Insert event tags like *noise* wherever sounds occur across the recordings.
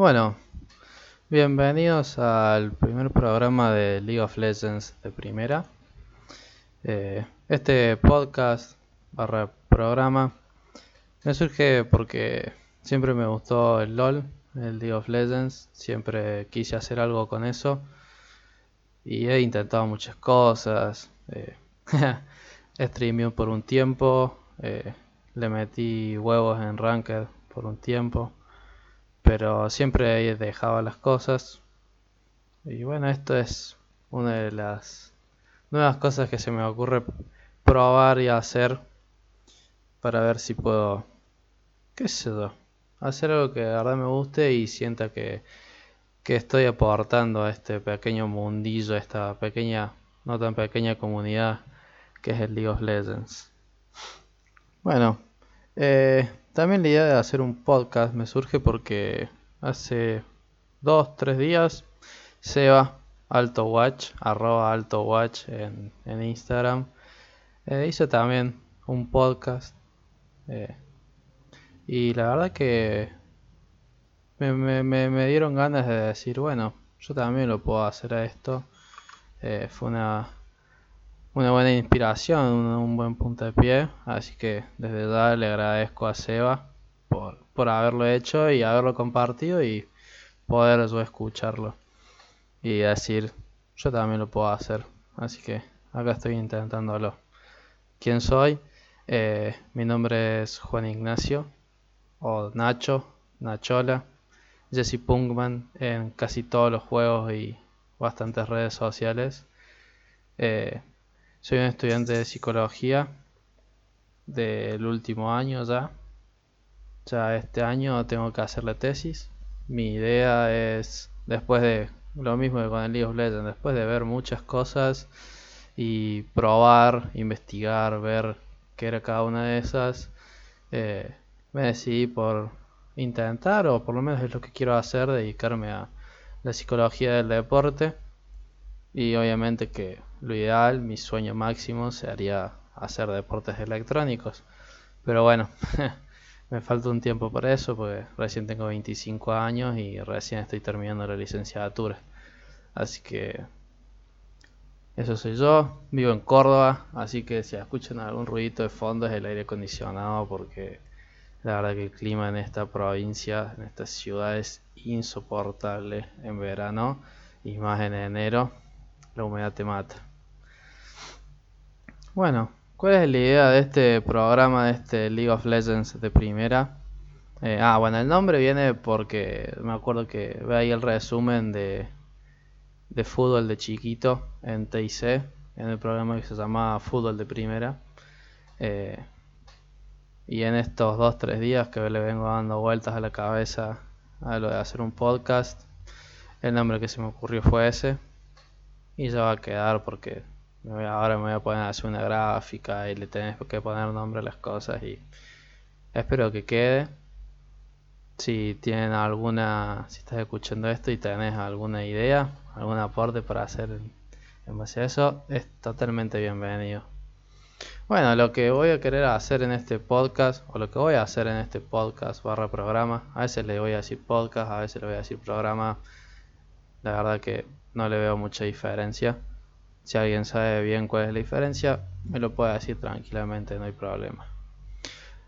Bueno, bienvenidos al primer programa de League of Legends de primera. Eh, este podcast barra programa me surge porque siempre me gustó el LOL, el League of Legends, siempre quise hacer algo con eso y he intentado muchas cosas. Eh, *laughs* streameado por un tiempo, eh, le metí huevos en Ranked por un tiempo pero siempre dejaba las cosas. Y bueno, esto es una de las nuevas cosas que se me ocurre probar y hacer para ver si puedo, qué sé yo, hacer algo que de verdad me guste y sienta que, que estoy aportando a este pequeño mundillo, a esta pequeña, no tan pequeña comunidad que es el League of Legends. Bueno, eh, también la idea de hacer un podcast me surge porque hace dos, tres días Seba Alto Watch, arroba Alto Watch en, Instagram, eh, hizo también un podcast. Eh, y la verdad que me, dieron ganas de decir, bueno, yo también lo puedo hacer a esto. fue una una buena inspiración, un, buen pie. Así que desde ya le agradezco a Seba por, por haberlo hecho y haberlo compartido y poder yo escucharlo y decir, yo también lo puedo hacer. Así que acá estoy intentándolo. ¿Quién soy? Eh, mi nombre es Juan Ignacio o Nacho, Nachola, Jesse Punkman en casi todos los juegos y bastantes redes sociales. Eh, soy un estudiante de psicología del último año ya. Ya este año tengo que hacer la tesis. Mi idea es, después de lo mismo que con el League of Legends, después de ver muchas cosas y probar, investigar, ver qué era cada una de esas, eh, me decidí por intentar, o por lo menos es lo que quiero hacer, dedicarme a la psicología del deporte. Y obviamente que lo ideal, mi sueño máximo sería hacer deportes electrónicos. Pero bueno, *laughs* me falta un tiempo para eso porque recién tengo 25 años y recién estoy terminando la licenciatura. Así que eso soy yo, vivo en Córdoba, así que si escuchan algún ruidito de fondo es el aire acondicionado porque la verdad que el clima en esta provincia, en esta ciudad es insoportable en verano y más en enero la humedad te mata. Bueno, ¿cuál es la idea de este programa, de este League of Legends de primera? Eh, ah, bueno, el nombre viene porque me acuerdo que ve ahí el resumen de, de fútbol de chiquito en TIC, en el programa que se llamaba Fútbol de Primera. Eh, y en estos dos, tres días que le vengo dando vueltas a la cabeza a lo de hacer un podcast, el nombre que se me ocurrió fue ese y ya va a quedar porque ahora me voy a poner a hacer una gráfica y le tenés que poner nombre a las cosas y espero que quede. Si tienen alguna, si estás escuchando esto y tenés alguna idea, algún aporte para hacer en base a eso, es totalmente bienvenido. Bueno, lo que voy a querer hacer en este podcast, o lo que voy a hacer en este podcast barra programa, a veces le voy a decir podcast, a veces le voy a decir programa, la verdad que no le veo mucha diferencia. Si alguien sabe bien cuál es la diferencia, me lo puede decir tranquilamente, no hay problema.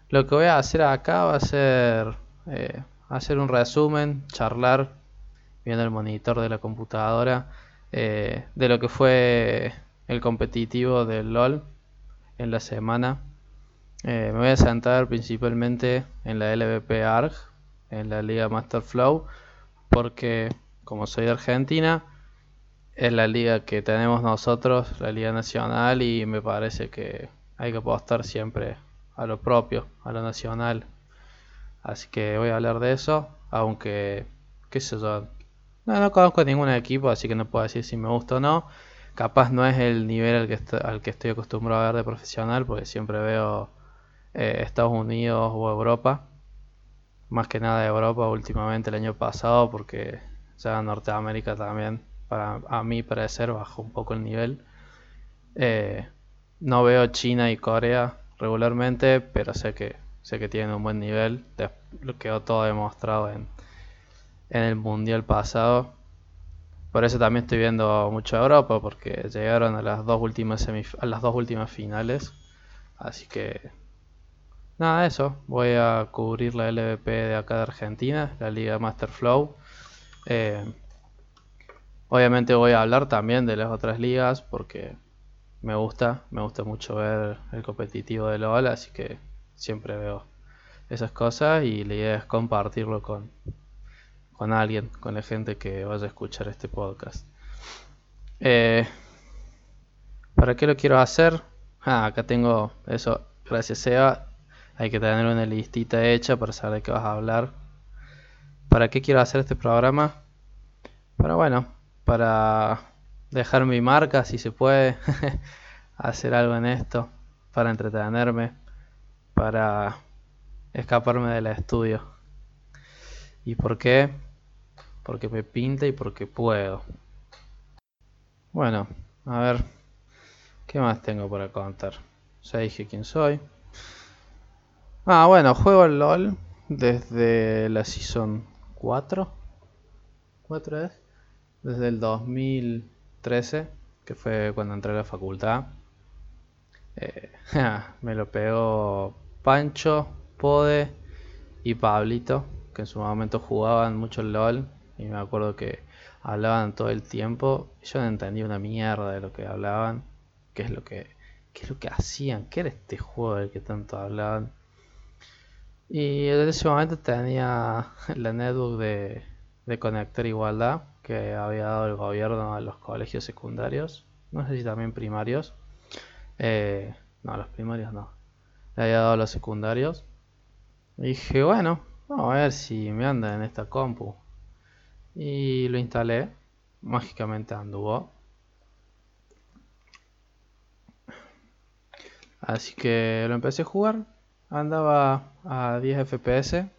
Lo que voy a hacer acá va a ser eh, hacer un resumen, charlar, viendo el monitor de la computadora, eh, de lo que fue el competitivo del LOL en la semana. Eh, me voy a centrar principalmente en la LVP ARG, en la Liga Master Flow, porque como soy de Argentina, es la liga que tenemos nosotros, la Liga Nacional, y me parece que hay que apostar siempre a lo propio, a lo nacional. Así que voy a hablar de eso, aunque, qué sé yo, no, no conozco ningún equipo, así que no puedo decir si me gusta o no. Capaz no es el nivel al que, al que estoy acostumbrado a ver de profesional, porque siempre veo eh, Estados Unidos o Europa. Más que nada Europa últimamente el año pasado, porque ya Norteamérica también para a mi parecer bajó un poco el nivel. Eh, no veo China y Corea regularmente, pero sé que sé que tienen un buen nivel. Lo quedó todo demostrado en, en el mundial pasado. Por eso también estoy viendo mucho Europa, porque llegaron a las dos últimas a las dos últimas finales. Así que nada, eso. Voy a cubrir la LVP de acá de Argentina, la Liga Master Flow. Eh, obviamente voy a hablar también de las otras ligas porque me gusta, me gusta mucho ver el competitivo de LOL, así que siempre veo esas cosas y la idea es compartirlo con, con alguien, con la gente que vaya a escuchar este podcast. Eh, ¿Para qué lo quiero hacer? Ah, acá tengo eso, gracias Seba. Hay que tener una listita hecha para saber de qué vas a hablar. ¿Para qué quiero hacer este programa? Pero bueno, para dejar mi marca si se puede, *laughs* hacer algo en esto, para entretenerme, para escaparme del estudio. ¿Y por qué? Porque me pinta y porque puedo. Bueno, a ver, ¿qué más tengo para contar? Ya dije quién soy. Ah, bueno, juego al LOL desde la Season 4. ¿4 es? Desde el 2013, que fue cuando entré a la facultad. Eh, *laughs* me lo pegó Pancho, Pode y Pablito, que en su momento jugaban mucho LOL. Y me acuerdo que hablaban todo el tiempo. Yo no entendía una mierda de lo que hablaban. ¿Qué es lo que, qué es lo que hacían? ¿Qué era este juego del que tanto hablaban? Y en ese momento tenía *laughs* la netbook de, de Conectar Igualdad que había dado el gobierno a los colegios secundarios. No sé si también primarios. Eh, no, los primarios no. Le había dado a los secundarios. Y dije, bueno, vamos a ver si me anda en esta compu. Y lo instalé. Mágicamente anduvo. Así que lo empecé a jugar. Andaba a 10 FPS.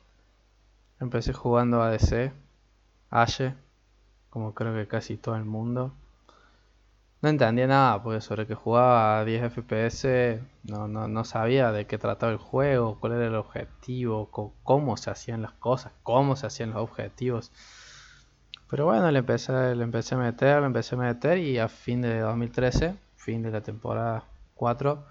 Empecé jugando a DC, Ashe, como creo que casi todo el mundo. No entendía nada, porque sobre que jugaba a 10 FPS no, no, no sabía de qué trataba el juego, cuál era el objetivo, cómo se hacían las cosas, cómo se hacían los objetivos. Pero bueno, le empecé, le empecé a meter, le empecé a meter y a fin de 2013, fin de la temporada 4,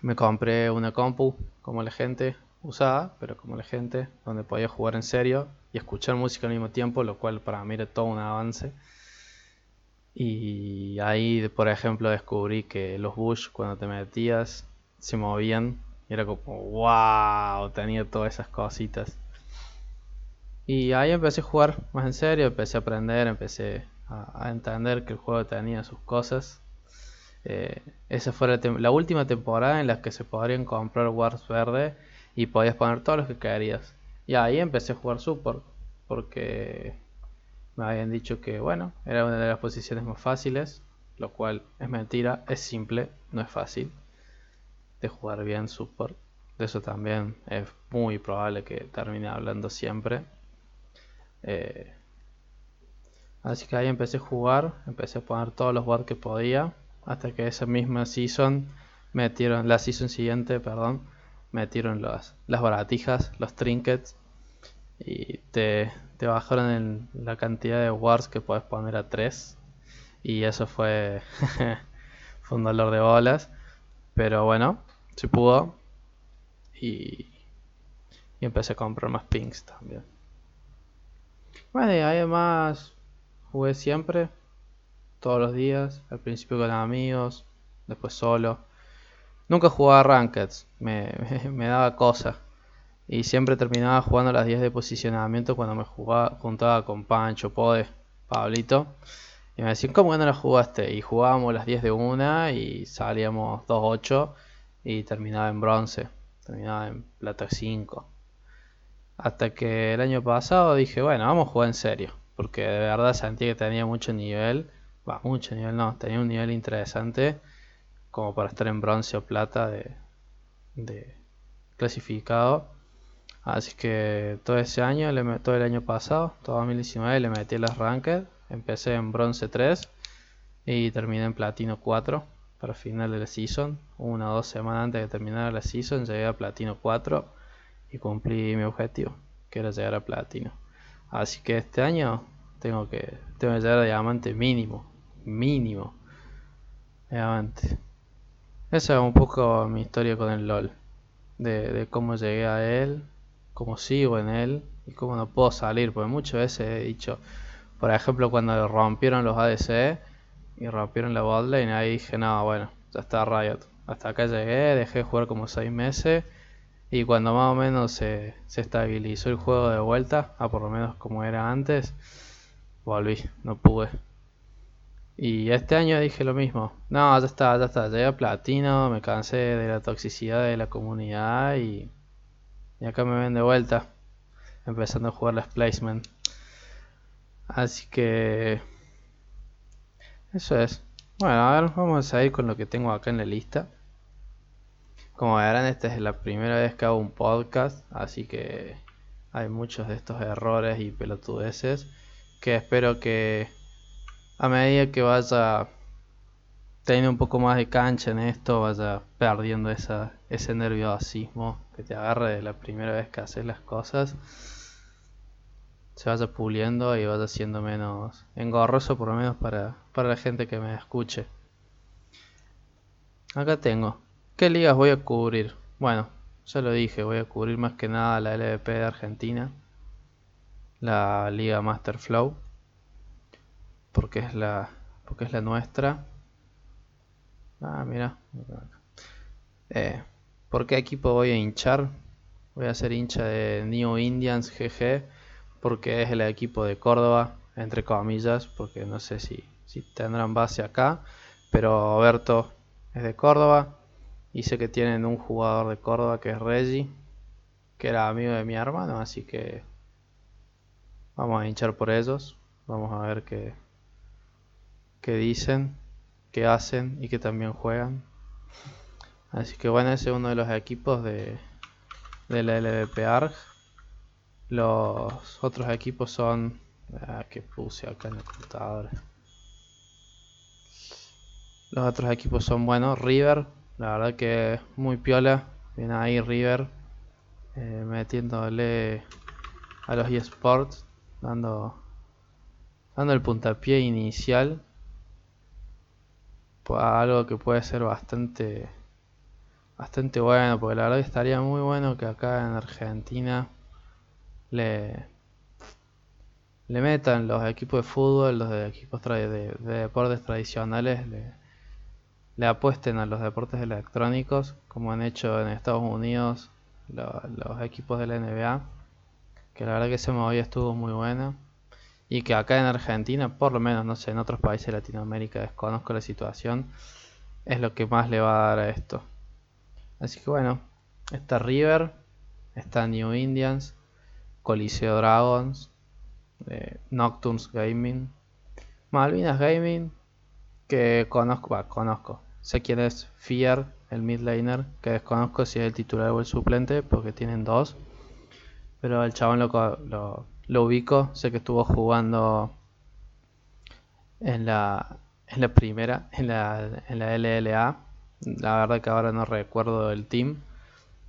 me compré una compu como la gente usaba, pero como la gente, donde podía jugar en serio y escuchar música al mismo tiempo, lo cual para mí era todo un avance. Y ahí, por ejemplo, descubrí que los Bush, cuando te metías, se movían. Y era como, wow, tenía todas esas cositas. Y ahí empecé a jugar más en serio, empecé a aprender, empecé a, entender que el juego tenía sus cosas. Eh, esa fue la, última temporada en la que se podrían comprar Wars verde y podías poner todos los que querías. Y ahí empecé a jugar Support porque me habían dicho que, bueno, era una de las posiciones más fáciles, lo cual es mentira, es simple, no es fácil de jugar bien Support. De eso también es muy probable que termine hablando siempre. Eh, así que ahí empecé a jugar, empecé a poner todos los bots que podía hasta que esa misma season metieron, la season siguiente, perdón, metieron las, las baratijas, los trinkets y te, te bajaron en la cantidad de wars que puedes poner a 3 y eso fue, *laughs* fue un dolor de bolas, pero bueno, se pudo y, y empecé a comprar más pinks también. Bueno, y además jugué siempre, todos los días, al principio con amigos, después solo. Nunca jugaba Rankeds, me, *laughs* me, daba cosa. Y siempre terminaba jugando las 10 de posicionamiento cuando me jugaba, juntaba con Pancho, Pode, Pablito. Y me decían, ¿cómo que no la jugaste? Y jugábamos las 10 de una y salíamos 2-8 y terminaba en bronce, terminaba en plata 5. Hasta que el año pasado dije, bueno, vamos a jugar en serio. Porque de verdad sentía que tenía mucho nivel va, mucho nivel no, tenía un nivel interesante como para estar en bronce o plata de, clasificado. Así que todo ese año, todo el año pasado, todo 2019, le metí las ranked. Empecé en bronce 3 y terminé en platino 4 para final de la season. Una o dos semanas antes de terminar la season llegué a platino 4 y cumplí mi objetivo, que era llegar a platino. Así que este año tengo que, tengo que llegar a diamante mínimo. Mínimo. Diamante. Esa es un poco mi historia con el LOL. De, cómo llegué a él, cómo sigo en él y cómo no puedo salir. Porque muchas veces he dicho, por ejemplo, cuando rompieron los ADC y rompieron la botlane, ahí dije, no, bueno, ya está Riot. Hasta acá llegué, dejé de jugar como 6 meses y cuando más o menos se, se estabilizó el juego de vuelta, a por lo menos como era antes, volví, no pude. Y este año dije lo mismo. No, ya está, ya está. Llegué a platino, me cansé de la toxicidad de la comunidad y, y acá me ven de vuelta. Empezando a jugar las placement. Así que... Eso es. Bueno, a ver, vamos a ir con lo que tengo acá en la lista. Como verán, esta es la primera vez que hago un podcast, así que hay muchos de estos errores y pelotudeces que espero que a medida que vaya teniendo un poco más de cancha en esto, vaya perdiendo esa, ese nerviosismo que te agarre de la primera vez que haces las cosas, se vaya puliendo y vaya siendo menos engorroso, por lo menos para, para la gente que me escuche. Acá tengo ¿Qué ligas voy a cubrir? Bueno, ya lo dije, voy a cubrir más que nada la LVP de Argentina, la Liga Master Flow, porque es la, porque es la nuestra. Ah, mira. Eh, ¿Por qué equipo voy a hinchar? Voy a ser hincha de New Indians GG, porque es el equipo de Córdoba, entre comillas, porque no sé si, si tendrán base acá, pero Berto es de Córdoba y sé que tienen un jugador de Córdoba que es Reggie, que era amigo de mi hermano, así que vamos a hinchar por ellos. Vamos a ver qué, qué dicen, qué hacen y que también juegan. Así que bueno, ese es uno de los equipos de, de la LVP ARG. Los otros equipos son... Ah, que puse acá en el computador. Los otros equipos son, bueno, River, la verdad que muy piola. Viene ahí River eh, metiéndole a los eSports, dando, dando el puntapié inicial a algo que puede ser bastante bastante bueno, porque la verdad que estaría muy bueno que acá en Argentina le, le metan los equipos de fútbol, los de equipos de, de, deportes tradicionales, le, le apuesten a los deportes electrónicos, como han hecho en Estados Unidos los equipos de la NBA, que la verdad que ese movida estuvo muy buena, y que acá en Argentina, por lo menos, no sé, en otros países de Latinoamérica desconozco la situación, es lo que más le va a dar a esto. Así que bueno, está River, está New Indians, Coliseo Dragons, eh, Nocturnes Gaming, Malvinas Gaming, que conozco, va, conozco, Sé quién es Fear, el mid laner, que desconozco si es el titular o el suplente, porque tienen dos. Pero el chabón lo, ubico, sé que estuvo jugando en la, en la primera, en la, en la LLA. La verdad que ahora no recuerdo el team,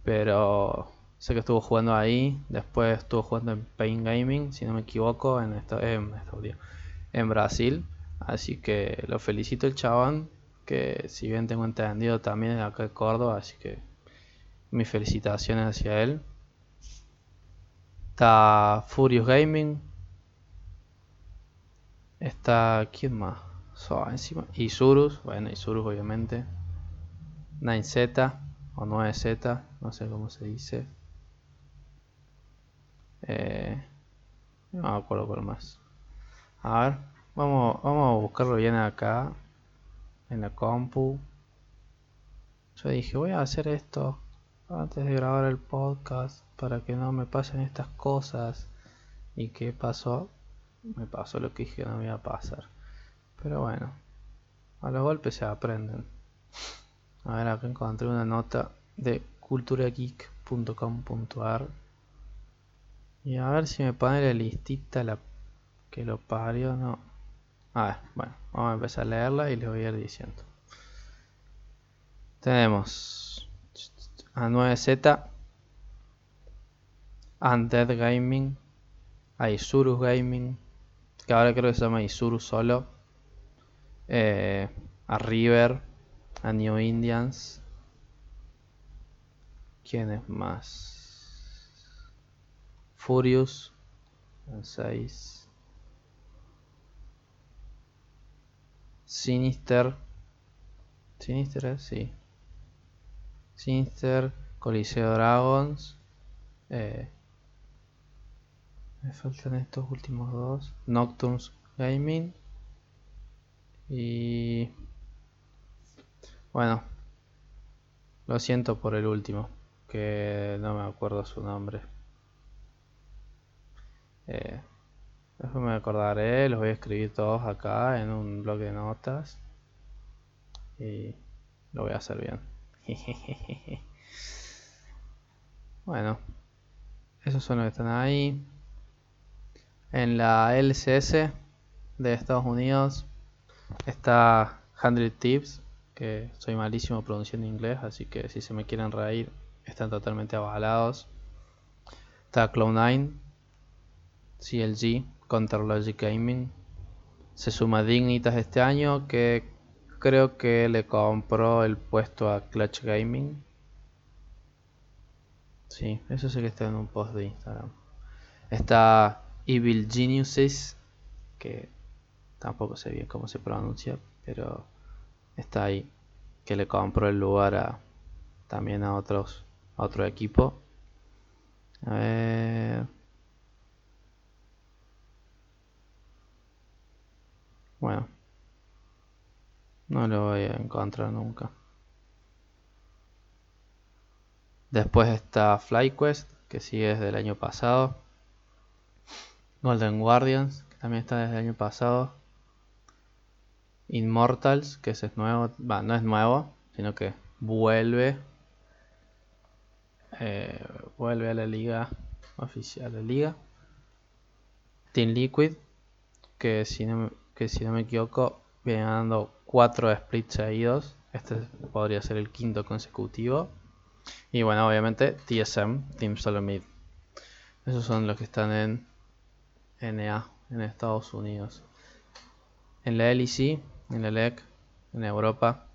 pero sé que estuvo jugando ahí. Después estuvo jugando en Pain Gaming, si no me equivoco, en, esto, en, en Brasil. Así que lo felicito el chabón que si bien tengo entendido también es acá de Córdoba, así que mis felicitaciones hacia él. Está Furious Gaming. Está. ¿Quién más? So, encima. Isurus, bueno, Isurus obviamente. 9Z o 9Z, no sé cómo se dice. Eh, no me acuerdo por más. A ver, vamos, vamos a buscarlo bien acá en la compu. Yo dije, voy a hacer esto antes de grabar el podcast para que no me pasen estas cosas. ¿Y qué pasó? Me pasó lo que dije no me iba a pasar. Pero bueno, a los golpes se aprenden. A ver, acá encontré una nota de culturageek.com.ar y a ver si me pone la listita la que lo parió, no. A ver, bueno, vamos a empezar a leerla y les voy a ir diciendo. Tenemos a 9Z, Undead Gaming, a Isurus Gaming, que ahora creo que se llama Isurus solo, eh, a River, a New Indians. ¿Quién es más? Furious, 6. Sinister. Sinister, sí. Sinister, Coliseo Dragons. Eh, me faltan estos últimos dos. Nocturnes Gaming. Y... Bueno. Lo siento por el último. Que no me acuerdo su nombre. Eh, después me acordaré. Los voy a escribir todos acá en un blog de notas. Y lo voy a hacer bien. *laughs* bueno. Esos son los que están ahí. En la LCS de Estados Unidos está 100 Tips, que soy malísimo pronunciando inglés, así que si se me quieren reír, están totalmente avalados. Está Cloud9, CLG, Counterlogic Gaming. Se suma Dignitas este año, que creo que le compró el puesto a Clutch Gaming. Sí, eso sé que está en un post de Instagram. Está Evil Geniuses, que tampoco sé bien cómo se pronuncia, pero está ahí, que le compró el lugar a, también a otros a otro equipo. A ver. Bueno, no lo voy a encontrar nunca. Después está FlyQuest, que sigue desde el año pasado. Golden Guardians, que también está desde el año pasado. Immortals, que ese es nuevo, va, no es nuevo, sino que vuelve. Eh, vuelve a la liga oficial, la liga. Team Liquid, que si no, que si no me equivoco, viene dando 4 splits seguidos. Este podría ser el quinto consecutivo. Y bueno, obviamente TSM, Team Solo Mid. Esos son los que están en NA en Estados Unidos. En la LEC, en la LEC, en Europa,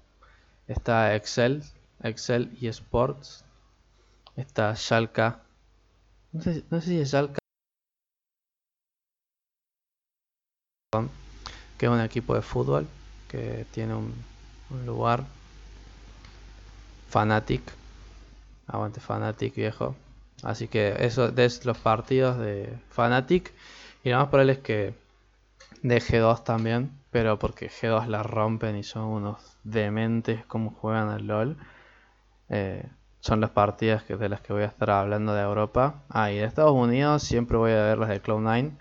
está Excel, Excel y Sports. Está Schalke. No sé, no sé si es Schalke. Que es un equipo de fútbol que tiene un, un lugar. Fanatic. Aguante Fanatic viejo. Así que eso es los partidos de Fanatic. Y lo más probable es que de G2 también, pero porque G2 la rompen y son unos dementes como juegan al LOL. Eh, son las partidas que, de las que voy a estar hablando de Europa. Ah, y de Estados Unidos siempre voy a ver las de Cloud9,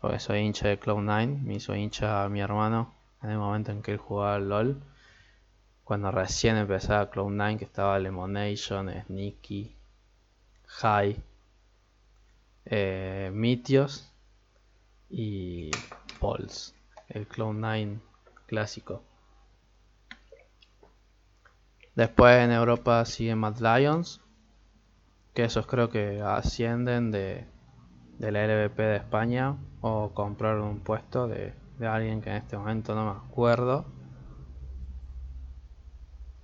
porque soy hincha de Cloud9. Me hizo hincha a mi hermano en el momento en que él jugaba al LOL. Cuando recién empezaba Cloud9, que estaba Lemonation, Sneaky, High, eh, Mitios y Pulse, el Cloud9 clásico. Después en Europa siguen Mad Lions, que esos creo que ascienden de, de la LVP de España o compraron un puesto de, de alguien que en este momento no me acuerdo.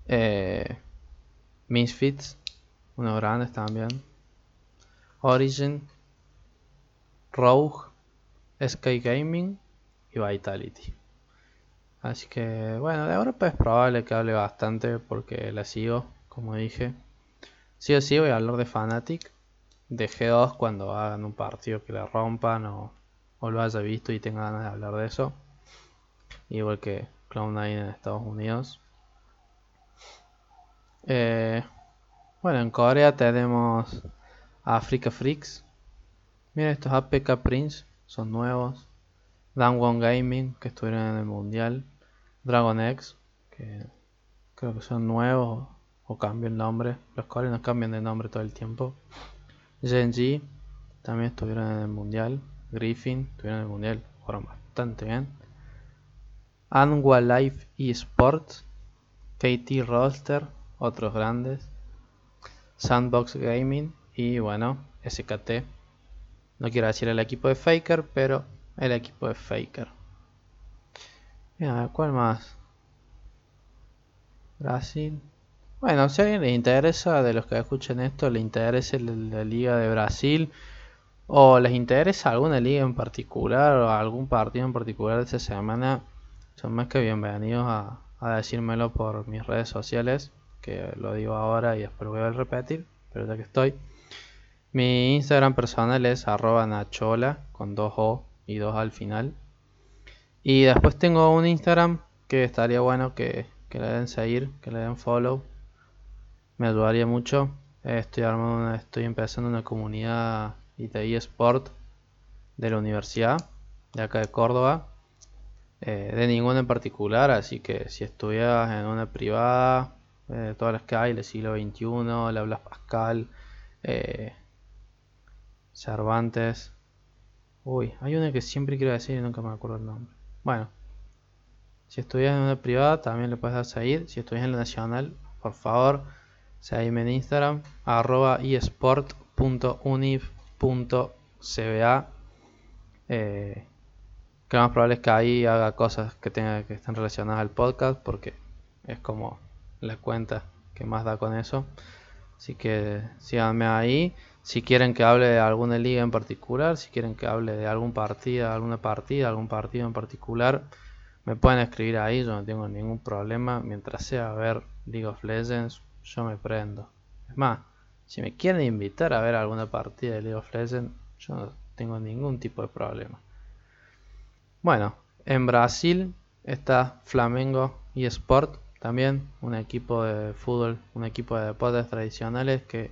Eh, Misfits, unos grandes también. Origin, Rogue, Sky Gaming y Vitality. Así que bueno, de Europa es probable que hable bastante porque la sigo, como dije. Sí o sí voy a hablar de Fnatic, de G2 cuando hagan un partido que le rompan o, lo haya visto y tenga ganas de hablar de eso. Igual que Cloud9 en Estados Unidos. Eh, bueno, en Corea tenemos Africa Freaks. Mira estos APK Prince son nuevos. One Gaming, que estuvieron en el mundial. Dragon X, que creo que son nuevos o cambian nombre. Los coreanos cambian de nombre todo el tiempo. Genji, también estuvieron en el mundial. Griffin, estuvieron en el mundial, jugaron bastante bien. Anwa Life eSports, KT Roster, otros grandes. Sandbox Gaming y bueno, SKT No quiero decir el equipo de Faker, pero el equipo de Faker. ¿cuál más? Brasil. Bueno, si a alguien le interesa, de los que escuchen esto, le interesa la, Liga de Brasil, o les interesa alguna liga en particular, o algún partido en particular de esta semana, son más que bienvenidos a, a decírmelo por mis redes sociales, que lo digo ahora y después voy a repetir, pero ya que estoy. Mi Instagram personal es arroba nachola con dos O y dos al final. Y después tengo un Instagram que estaría bueno que, que le den seguir, que le den follow. Me ayudaría mucho. Estoy armando estoy empezando una comunidad ITI Sport de la universidad de acá de Córdoba. Eh, de ninguna en particular, así que si estudias en una privada, eh, todas las que hay, del siglo XXI, le hablas Pascal, eh, Cervantes. Uy, hay una que siempre quiero decir y nunca me acuerdo el nombre. Bueno, si estudias en una privada, también le puedes dar seguir. Si estudias en la nacional, por favor, seguime en Instagram, arroba esport.univ.cba. Eh, que más probable es que ahí haga cosas que tenga que estén relacionadas al podcast porque es como la cuenta que más da con eso. Así que síganme ahí. Si quieren que hable de alguna liga en particular, si quieren que hable de algún partido, alguna partida, algún partido en particular, me pueden escribir ahí, yo no tengo ningún problema. Mientras sea ver League of Legends, yo me prendo. Es más, si me quieren invitar a ver alguna partida de League of Legends, yo no tengo ningún tipo de problema. Bueno, en Brasil está Flamengo y Sport, también un equipo de fútbol, un equipo de deportes tradicionales que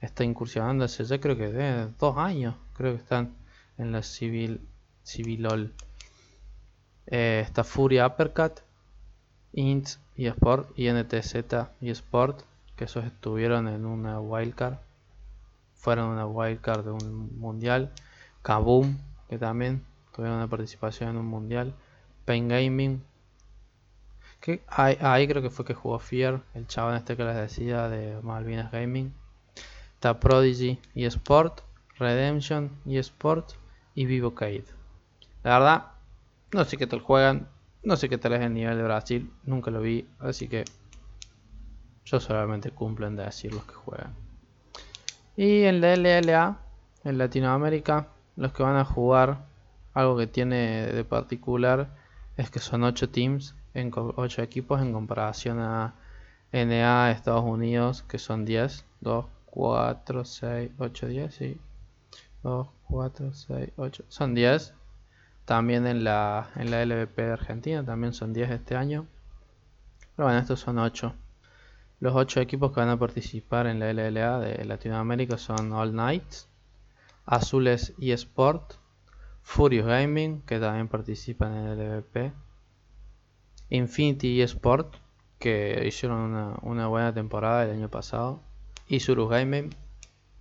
está incursionando hace ya creo que de dos años, creo que están en la civil civilol. Eh, está Furia Uppercut, Int y Sport, INTZ y Sport, que esos estuvieron en una wildcard, fueron una wildcard de un mundial. Kaboom, que también tuvieron una participación en un mundial. Pain Gaming. Que ahí, creo que fue que jugó Fear, el chaval este que les decía de Malvinas Gaming. Está Prodigy y Sport, Redemption y Sport y Vivocade. La verdad, no sé qué tal juegan, no sé qué tal es el nivel de Brasil, nunca lo vi, así que yo solamente cumplo en decir los que juegan. Y en la LLA, en Latinoamérica, los que van a jugar algo que tiene de particular es que son 8 teams, en 8 equipos en comparación a NA Estados Unidos que son 10. 2, 4, 6, 8, 10, sí. 2, 4, 6, 8. Son 10. También en la, en la LVP de Argentina también son 10 este año. Pero bueno, estos son 8. Los 8 equipos que van a participar en la LLA de Latinoamérica son All Knights, Azules eSport, Furious Gaming, que también participa en el LVP. Infinity eSport, que hicieron una, buena temporada el año pasado. Y Surus Gaming,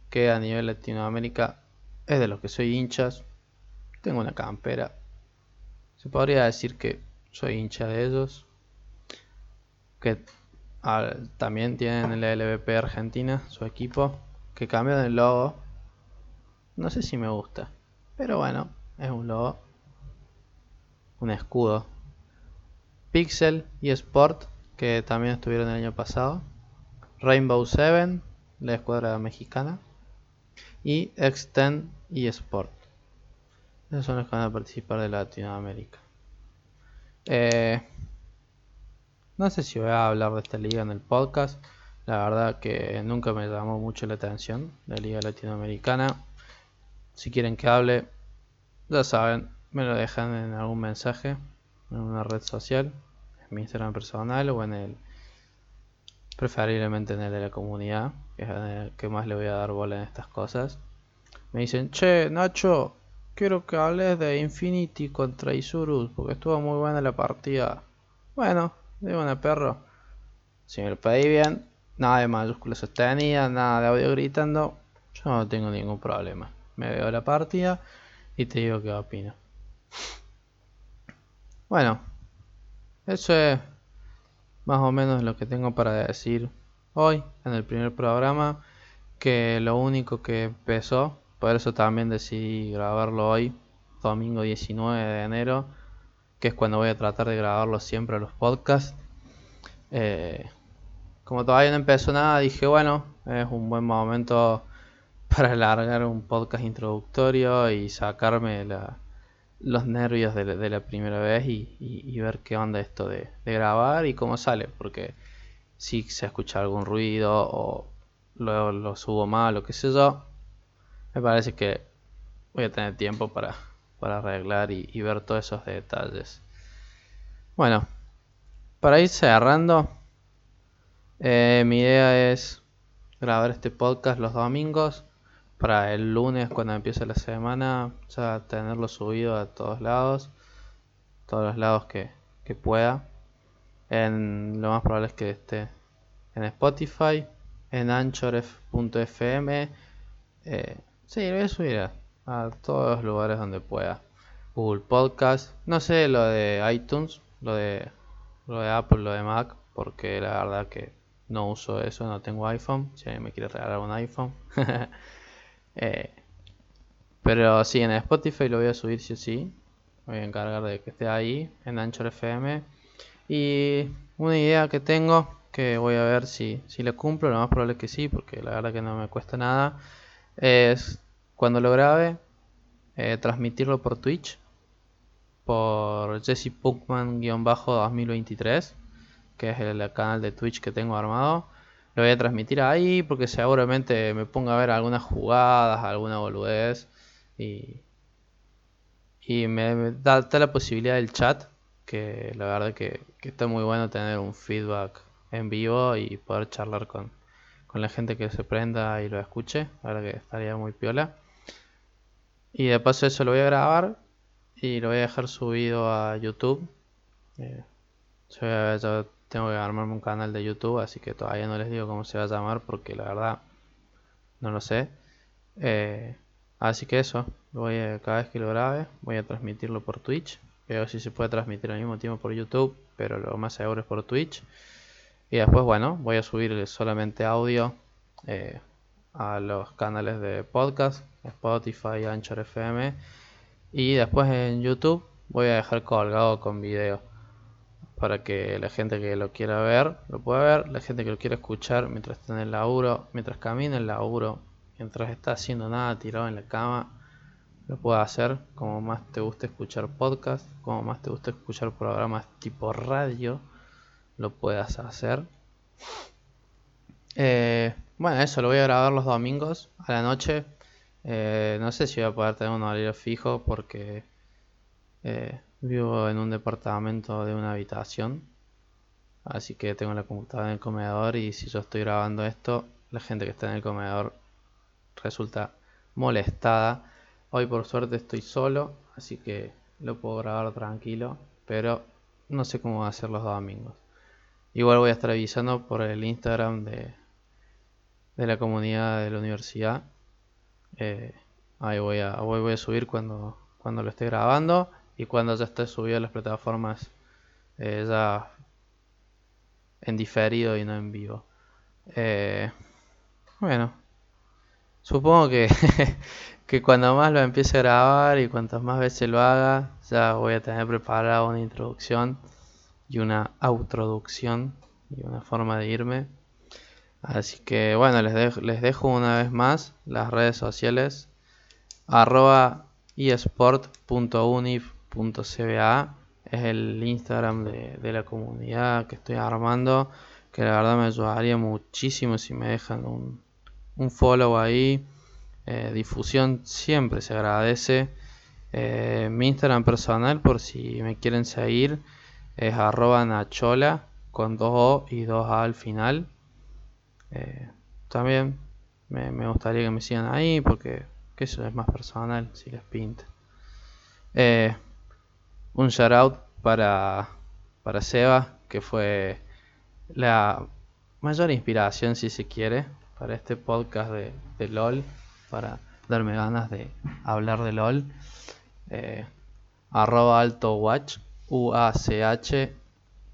que a nivel Latinoamérica es de los que soy hinchas. Tengo una campera. Se podría decir que soy hincha de ellos. Que también tienen el LVP Argentina, su equipo. Que cambian el logo. No sé si me gusta. Pero bueno, es un logo, un escudo. Pixel y Sport, que también estuvieron el año pasado. Rainbow Seven, la escuadra mexicana. Y Extend y Sport. Esos son los que van a participar de Latinoamérica. Eh, no sé si voy a hablar de esta liga en el podcast. La verdad que nunca me llamó mucho la atención la liga latinoamericana. Si quieren que hable, ya saben, me lo dejan en algún mensaje, en una red social, en mi Instagram personal o en el, preferiblemente en el de la comunidad, que es el que más le voy a dar bola en estas cosas. Me dicen, che, Nacho, quiero que hables de Infinity contra Isurus, porque estuvo muy buena la partida. Bueno, de una perro. Si me lo pedí bien, nada de mayúsculas sostenidas, nada de audio gritando, yo no tengo ningún problema. Me veo la partida y te digo qué opino. Bueno, eso es más o menos lo que tengo para decir hoy en el primer programa. Que lo único que empezó, por eso también decidí grabarlo hoy, domingo 19 de enero, que es cuando voy a tratar de grabarlo siempre los podcasts. Eh, como todavía no empezó nada, dije, bueno, es un buen momento *laughs* para alargar un podcast introductorio y sacarme los nervios de la, primera vez y, ver qué onda esto de, de grabar y cómo sale, porque si se escucha algún ruido o luego lo subo mal o qué sé yo, me parece que voy a tener tiempo para, arreglar y, ver todos esos detalles. Bueno, para ir cerrando, eh, mi idea es grabar este podcast los domingos para el lunes cuando empiece la semana ya tenerlo subido a todos lados, todos los lados que, que pueda. En, lo más probable es que esté en Spotify, en anchor.fm. Eh, sí, lo voy a subir a, todos los lugares donde pueda. Google Podcast, no sé lo de iTunes, lo de, lo de Apple, lo de Mac, porque la verdad que no uso eso, no tengo iPhone. Si alguien me quiere regalar un iPhone. *laughs* Eh, pero sí, en Spotify lo voy a subir sí o sí. Voy a encargar de que esté ahí, en Anchor FM. Y una idea que tengo que voy a ver si, si le cumplo, lo más probable es que sí, porque la verdad que no me cuesta nada, es cuando lo grabe, eh, transmitirlo por Twitch, por Jesse Punkman-2023, que es el canal de Twitch que tengo armado. Lo voy a transmitir ahí porque seguramente me ponga a ver algunas jugadas, alguna boludez. Y, y me, da, la posibilidad del chat, que la verdad que, que está muy bueno tener un feedback en vivo y poder charlar con, la gente que se prenda y lo escuche. La verdad que estaría muy piola. Y de paso eso lo voy a grabar y lo voy a dejar subido a YouTube. Eh, yo, tengo que armarme un canal de YouTube, así que todavía no les digo cómo se va a llamar porque la verdad no lo sé. Eh, así que eso, voy cada vez que lo grabe voy a transmitirlo por Twitch. Veo si se puede transmitir al mismo tiempo por YouTube, pero lo más seguro es por Twitch. Y después, bueno, voy a subir solamente audio eh, a los canales de podcast, Spotify, Anchor FM. Y después en YouTube voy a dejar colgado con video para que la gente que lo quiera ver lo pueda ver, la gente que lo quiera escuchar mientras está en el laburo, mientras camina el laburo, mientras está haciendo nada tirado en la cama, lo pueda hacer como más te guste escuchar podcast, como más te guste escuchar programas tipo radio lo puedas hacer. Eh, bueno, eso lo voy a grabar los domingos a la noche. Eh, no sé si voy a poder tener un horario fijo porque eh, vivo en un departamento de una habitación. Así que tengo la computadora en el comedor y si yo estoy grabando esto, la gente que está en el comedor resulta molestada. Hoy por suerte estoy solo, así que lo puedo grabar tranquilo, pero no sé cómo va a ser los domingos. Igual voy a estar avisando por el Instagram de, de la comunidad de la universidad. Eh, ahí voy a, voy, a subir cuando, cuando lo esté grabando y cuando ya esté subido a las plataformas eh, ya en diferido y no en vivo. Eh, bueno, supongo que, *laughs* que cuando más lo empiece a grabar y cuantas más veces lo haga, ya voy a tener preparada una introducción y una introducción y una forma de irme. Así que bueno, les les dejo una vez más las redes sociales. Arroba esport.unif.cba es el Instagram de, la comunidad que estoy armando que la verdad me ayudaría muchísimo si me dejan un, un follow ahí. Eh, difusión siempre se agradece. Eh, mi Instagram personal por si me quieren seguir es arroba nachola con dos O y dos A al final. Eh, también me, gustaría que me sigan ahí porque eso es más personal si les pinta. Eh, un shout out para, para Seba, que fue la mayor inspiración, si se quiere, para este podcast de, LOL, para darme ganas de hablar de LOL. Eh, arroba alto watch UACH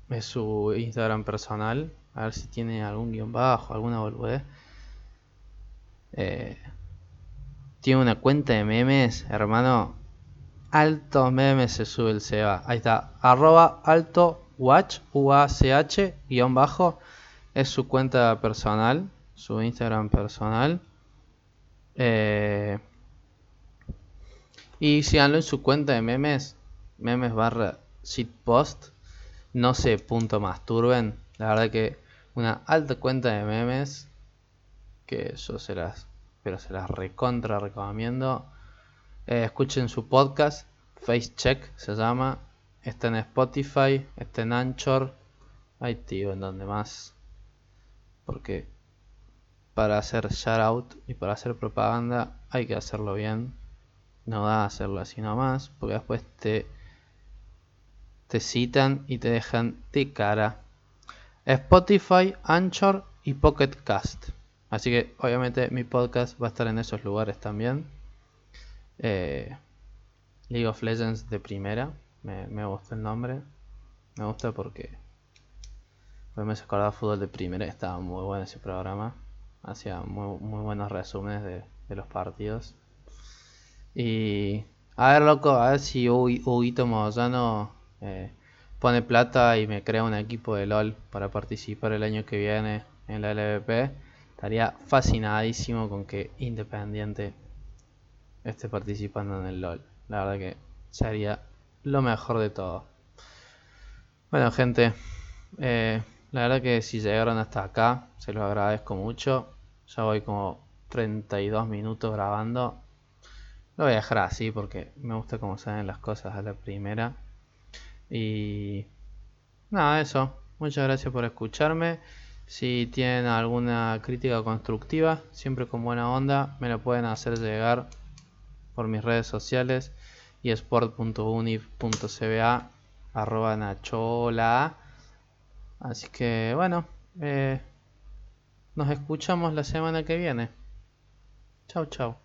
es su Instagram personal. A ver si tiene algún guion bajo, alguna boludez. Eh, tiene una cuenta de memes, hermano. Altos memes se sube el Seba. Ahí está. Arroba alto watch, U-A-C-H, guion bajo. Es su cuenta personal. Su Instagram personal. Eh, y síganlo en su cuenta de memes. Memes barra shitpost. No se punto masturben. La verdad que una alta cuenta de memes. Que yo se las pero se las recontra recomiendo. Eh, escuchen su podcast, Face Check se llama. Está en Spotify, está en Anchor. Ahí tío, en donde más. Porque para hacer shout out y para hacer propaganda hay que hacerlo bien. No da hacerlo así nomás, porque después te, te citan y te dejan de cara. Spotify, Anchor y Pocket Cast. Así que obviamente mi podcast va a estar en esos lugares también. Eh, League of Legends de primera. Me, me gusta el nombre. Me gusta porque pues me acordaba fútbol de primera. Estaba muy bueno ese programa. Hacía muy, muy buenos resúmenes de, los partidos. Y a ver, loco, a ver si Huguito Moyano eh, pone plata y me crea un equipo de LOL para participar el año que viene en la LVP Estaría fascinadísimo con que Independiente esté participando en el LOL. La verdad que sería lo mejor de todo. Bueno, gente, eh, la verdad que si llegaron hasta acá, se los agradezco mucho. Ya voy como 32 minutos grabando. Lo voy a dejar así porque me gusta cómo salen las cosas a la primera. Y nada, eso. Muchas gracias por escucharme. Si tienen alguna crítica constructiva, siempre con buena onda, me la pueden hacer llegar por mis redes sociales y sport.unif.cba. Así que bueno, eh, nos escuchamos la semana que viene. Chao, chao.